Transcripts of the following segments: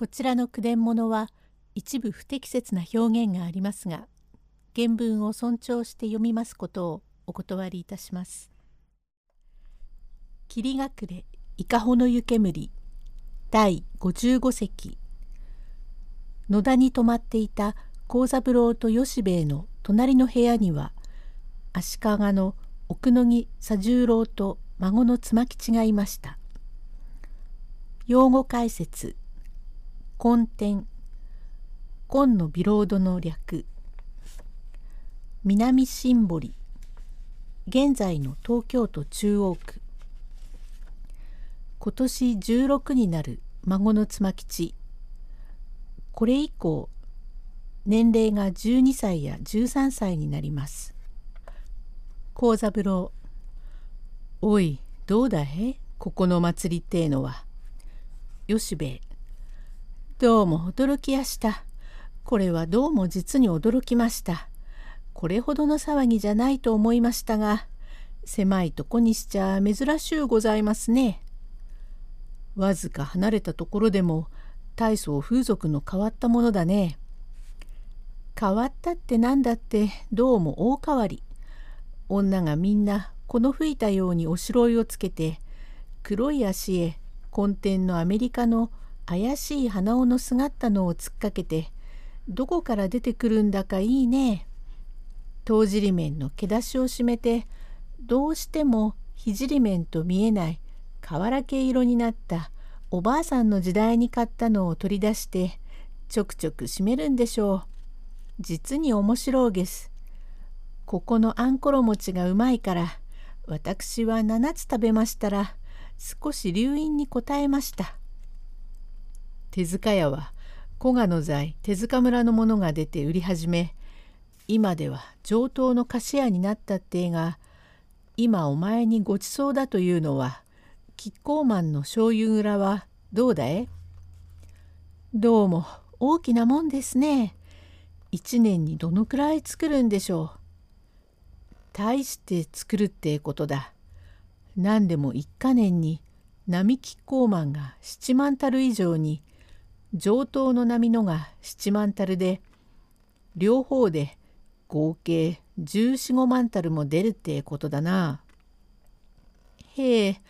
こちらの句伝物は一部不適切な表現がありますが原文を尊重して読みますことをお断りいたします。霧隠れ伊香保の湯煙第55席野田に泊まっていた幸三郎と吉兵衛の隣の部屋には足利の奥野木佐十郎と孫の妻吉がいました。用語解説根天根のビロードの略。南シンボリ。現在の東京都中央区。今年16になる孫の妻吉。これ以降年齢が12歳や13歳になります。幸三郎。おいどうだへ？ここの祭りってえのは。吉兵衛どうも驚きやした。これはどうも実に驚きました。これほどの騒ぎじゃないと思いましたが、狭いとこにしちゃ珍しゅうございますね。わずか離れたところでも大層風俗の変わったものだね。変わったって何だってどうも大変わり。女がみんなこの吹いたようにおしろいをつけて黒い足へ根天のアメリカの怪しい鼻緒のすがったのを突っかけてどこから出てくるんだかいいね。戸尻面の毛出しを締めてどうしても聖面と見えない瓦系色になったおばあさんの時代に買ったのを取り出してちょくちょく締めるんでしょう。実に面白いです。ここのあんころ餅がうまいから私は7つ食べましたら少し留飲に応えました。手塚屋は古賀の材手塚村のものが出て売り始め今では上等の菓子屋になったってが今お前にごちそうだというのはキッコーマンの醤油蔵はどうだいどうも大きなもんですね。一年にどのくらい作るんでしょう？大して作るってことだ。何でも一か年に並木コーマンが7万たる以上に上等の波のが7万たるで両方で合計1415万たるも出るってことだな。へえ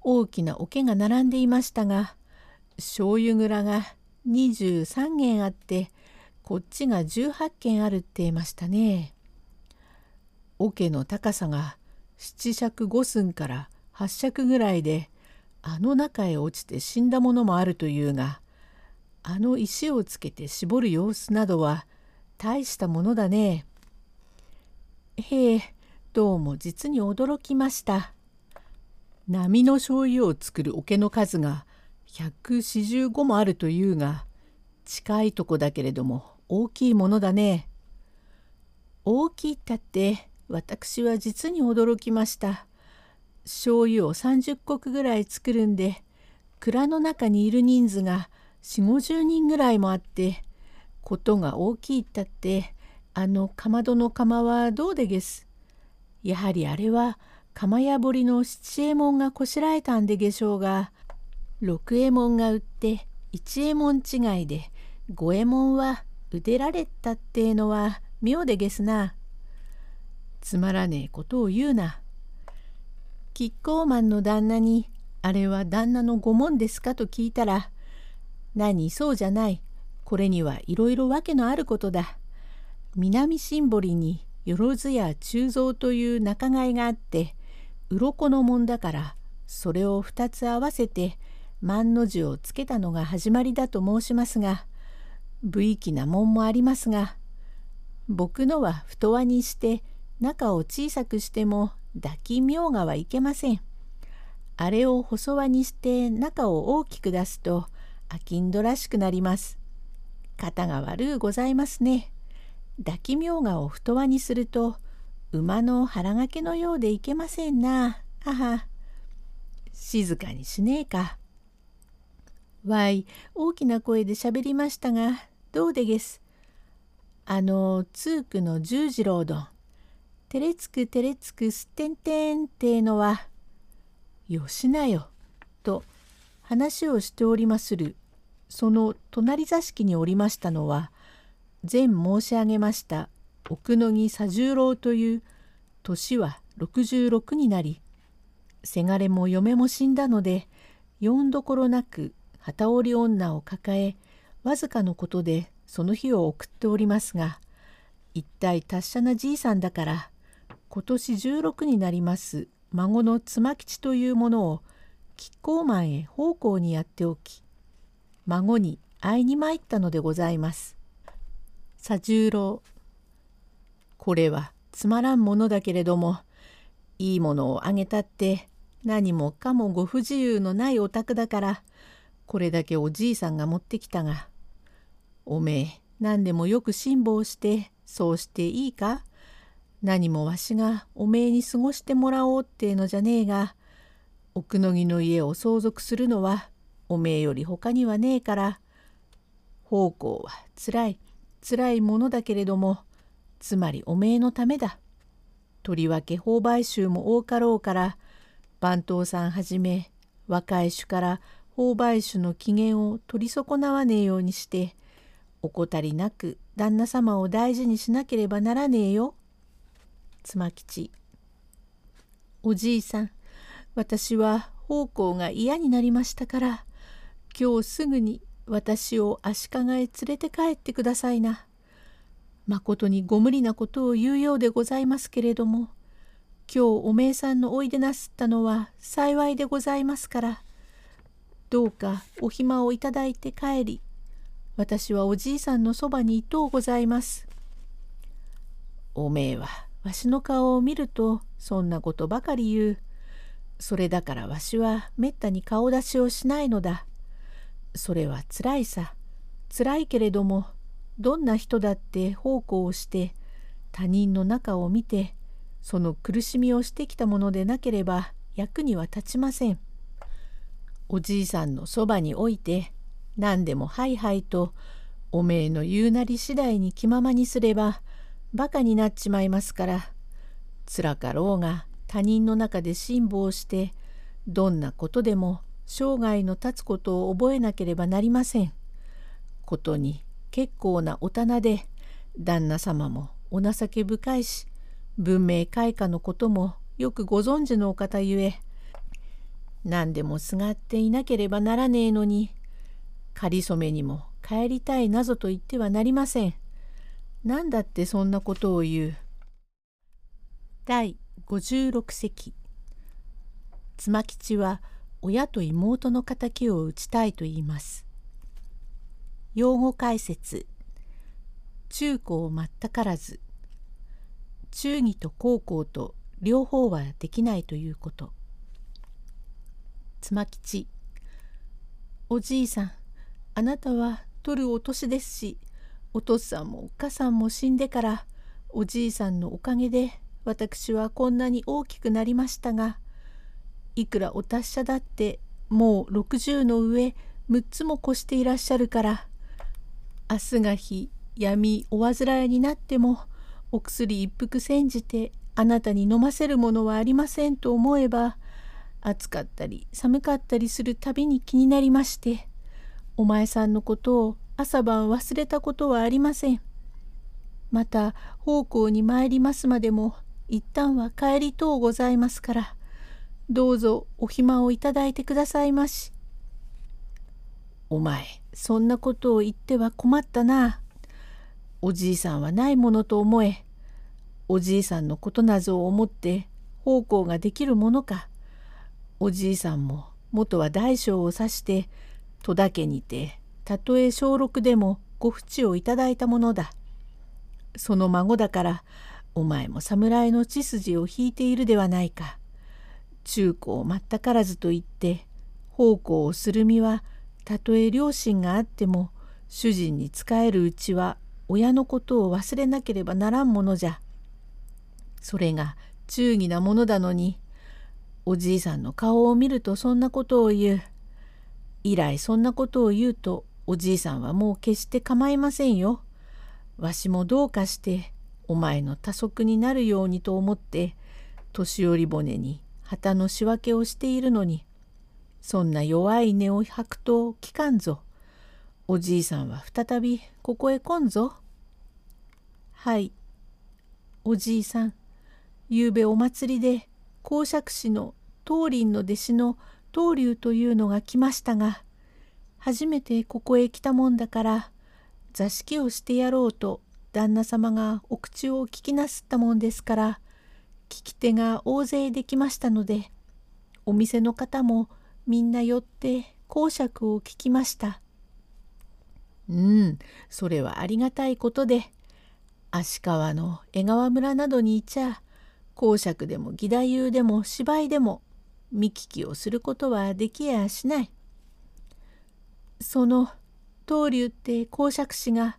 大きな桶が並んでいましたが醤油蔵が23軒あってこっちが18軒あるって言いましたね。桶の高さが七尺五寸から八尺ぐらいであの中へ落ちて死んだものもあるというがあの石をつけて絞る様子などは大したものだね。へえ、どうも実に驚きました。波の醤油を作る桶の数が145もあるというが、近いとこだけれども大きいものだね。大きいったって私は実に驚きました。醤油を30石ぐらい作るんで蔵の中にいる人数が4 5 0人ぐらいもあってことが大きいったってあのかまどの釜はどうでげす。やはりあれは釜屋堀の七右衛門がこしらえたんでげしょうが六右衛門が売って一右衛門違いで五右衛門はうでられたってえのは妙でげすな。つまらねえことを言うな。キッコーマンの旦那にあれは旦那の御門ですかと聞いたら何？そうじゃない。これにはいろいろ訳のあることだ。南シンボリによろずや鋳造という仲買があって鱗のもんだからそれを2つ合わせて万の字をつけたのが始まりだと申しますが無意気なもんもありますが僕のは太輪にして中を小さくしても抱き妙がはいけません。あれを細輪にして中を大きく出すとあきんどらしくなります。肩が悪うございますね。抱きみょうがを太輪にすると馬の腹掛けのようでいけませんな。はは。静かにしねえか。わい、大きな声でしゃべりましたが、どうでげす。あの、通句の十次郎どん。てれつくてれつくすってんてんってのは、よしなよ。と話をしておりまする。その隣座敷におりましたのは前申し上げました奥野木佐十郎という年は66になりせがれも嫁も死んだので読んどころなく旗織り女を抱えわずかのことでその日を送っておりますが一体達者なじいさんだから今年16になります孫の妻吉というものを亀甲満へ奉公にやっておき孫に会いに参ったのでございます。佐十郎これはつまらんものだけれどもいいものをあげたって何もかもご不自由のないお宅だからこれだけおじいさんが持ってきたがおめえ何でもよく辛抱してそうしていいか？何もわしがおめえに過ごしてもらおうってのじゃねえが奥の木の家を相続するのはおめえより他にはねえから奉公はつらいつらいものだけれどもつまりおめえのためだ。とりわけ購買衆も多かろうから番頭さんはじめ若い種から購買種の機嫌を取り損なわねえようにして怠りなく旦那様を大事にしなければならねえよ。妻吉おじいさん私は奉公が嫌になりましたから今日すぐに私を足利へ連れて帰ってくださいな。まことにご無理なことを言うようでございますけれども今日おめえさんのおいでなすったのは幸いでございますからどうかお暇をいただいて帰り私はおじいさんのそばにいとうございます。おめえはわしの顔を見るとそんなことばかり言う。それだからわしはめったに顔出しをしないのだ。それはつらいさ。つらいけれどもどんな人だって奉公をして他人の中を見てその苦しみをしてきたものでなければ役には立ちません。おじいさんのそばにおいて何でもはいはいとおめえの言うなり次第に気ままにすればバカになっちまいますからつらかろうが他人の中で辛抱してどんなことでも生涯の立つことを覚えなければなりません。ことに結構なお棚で旦那様もお情け深いし文明開化のこともよくご存知のお方ゆえ何でもすがっていなければならねえのにかりそめにも帰りたいなぞと言ってはなりません。何だってそんなことを言う。第56席妻吉は親と妹の敵を討ちたいと言います。用語解説。中高全からず。中義と高校と両方はできないということ。妻吉。おじいさんあなたは取るお年ですしお父さんもお母さんも死んでからおじいさんのおかげで私はこんなに大きくなりましたがいくらお達者だってもう60の上6つも越していらっしゃるから明日が日闇お患いになってもお薬一服煎じてあなたに飲ませるものはありませんと思えば暑かったり寒かったりするたびに気になりましてお前さんのことを朝晩忘れたことはありません。また奉公に参りますまでも一旦は帰りとうございますからどうぞお暇をいただいてくださいまし。お前そんなことを言っては困ったな。おじいさんはないものと思えおじいさんのことなぞを思って奉公ができるものか。おじいさんも元は大将を指して戸田家にてたとえ小六でもご淵をいただいたものだ。その孫だからお前も侍の血筋を引いているではないか。中高を全からずと言って奉公をする身はたとえ両親があっても主人に仕えるうちは親のことを忘れなければならんものじゃ。それが忠義なものだのにおじいさんの顔を見るとそんなことを言う。以来そんなことを言うとおじいさんはもう決して構いませんよ。わしもどうかしてお前の多足になるようにと思って年寄り骨に旗の仕分けをしているのにそんな弱い根を吐くと聞かんぞ。おじいさんは再びここへ来んぞ。はい。おじいさん、ゆうべお祭りで公爵士の東林の弟子の東龍というのが来ましたが、初めてここへ来たもんだから、座敷をしてやろうと旦那様がお口を聞きなすったもんですから、聞き手が大勢できましたので、お店の方もみんな寄って講釈を聞きました。うん、それはありがたいことで、足利の江川村などにいちゃ、講釈でも義太夫でも芝居でも見聞きをすることはできやしない。その東流って講釈師が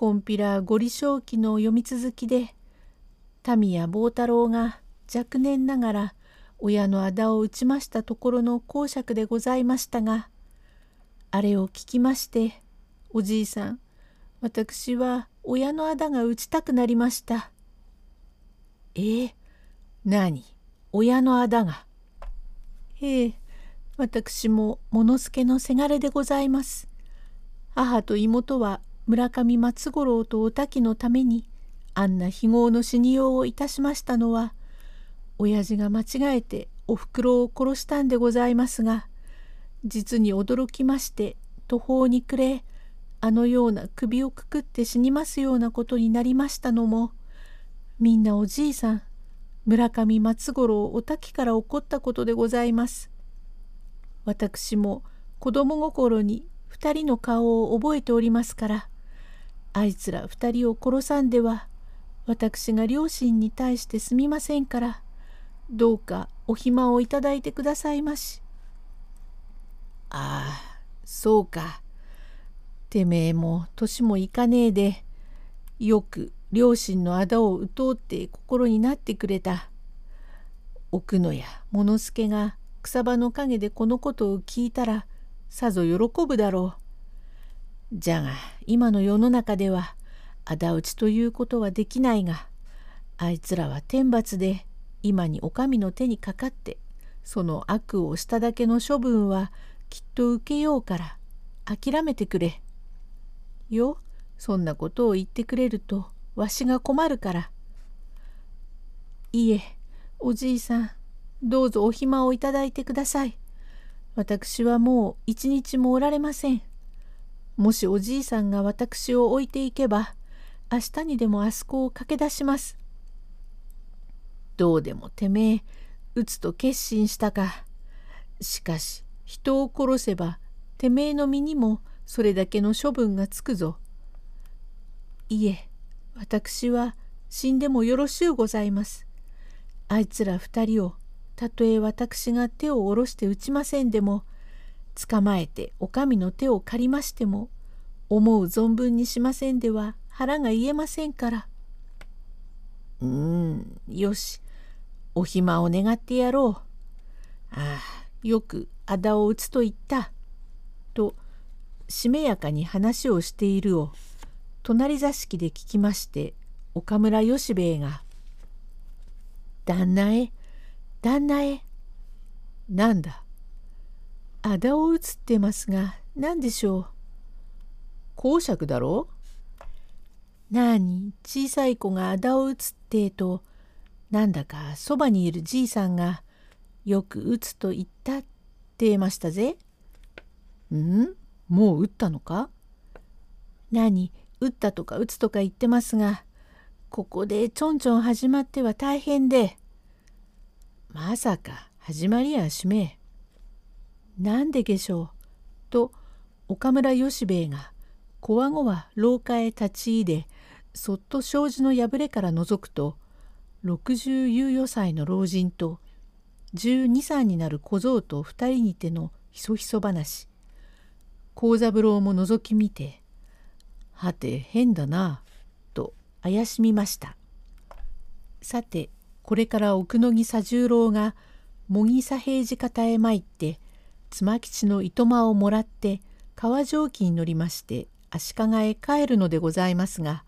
こんぴら五里正気の読み続きで民や坊太郎が若年ながら親の仇を打ちましたところの講釈でございましたがあれを聞きましておじいさん私は親の仇が打ちたくなりました。ええ何？親の仇が？ええ私も物助のせがれでございます。母と妹は村上松五郎とお滝のためにあんな非業の死にようをいたしましたのは親父が間違えておふくろを殺したんでございますが実に驚きまして途方に暮れあのような首をくくって死にますようなことになりましたのもみんなおじいさん村上松五郎お滝から起こったことでございます。私も子供心に二人の顔を覚えておりますからあいつら二人を殺さんでは私が両親に対してすみませんからどうかお暇をいただいてくださいまし。ああそうか。てめえも年もいかねえでよく両親の仇を討とうって心になってくれた。奥野や物助が草場の陰でこのことを聞いたらさぞ喜ぶだろう。じゃが今の世の中では仇討ちということはできないがあいつらは天罰で今にお上の手にかかってその悪をしただけの処分はきっと受けようから諦めてくれ。よそんなことを言ってくれるとわしが困るから。いいえおじいさんどうぞお暇をいただいてください。私はもう一日もおられません。もしおじいさんが私を置いていけば明日にでもあそこを駆け出します。どうでもてめえ撃つと決心したか。しかし人を殺せばてめえの身にもそれだけの処分がつくぞ。いえ私は死んでもよろしゅうございます。あいつら二人をたとえ私が手を下ろして打ちませんでも捕まえてお上の手を借りましても思う存分にしませんでは腹が言えませんから。うーんよしお暇を願ってやろう。ああよく仇を打つと言った。としめやかに話をしているを隣座敷で聞きまして岡村吉兵衛が「旦那へ旦那へなんだ？仇を打つってますが何でしょう？公爵だろなあに小さい子が仇を打つってとなんだかそばにいるじいさんがよく打つと言ったってましたぜ。ん？もう打ったのか？何？打ったとか打つとか言ってますがここでちょんちょん始まっては大変で。まさか始まりやしめなんででしょうと岡村吉兵衛がこわごわ廊下へ立ち入でそっと障子の破れから覗くと60猶予歳の老人と12歳になる小僧と2人にてのひそひそ話。幸三郎も覗き見てはて変だな」と怪しみました。さてこれから奥野木佐十郎が茂木左平次方へ参って妻吉の糸間をもらって川蒸気に乗りまして足利へ帰るのでございますが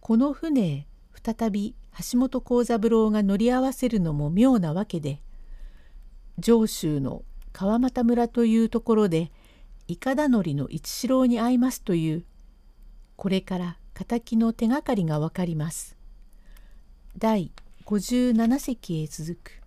この船へ再び橋本幸三郎が乗り合わせるのも妙なわけで上州の川俣村というところでいかだ乗りの一四郎に会いますというこれから敵の手がかりがわかります。第57隻へ続く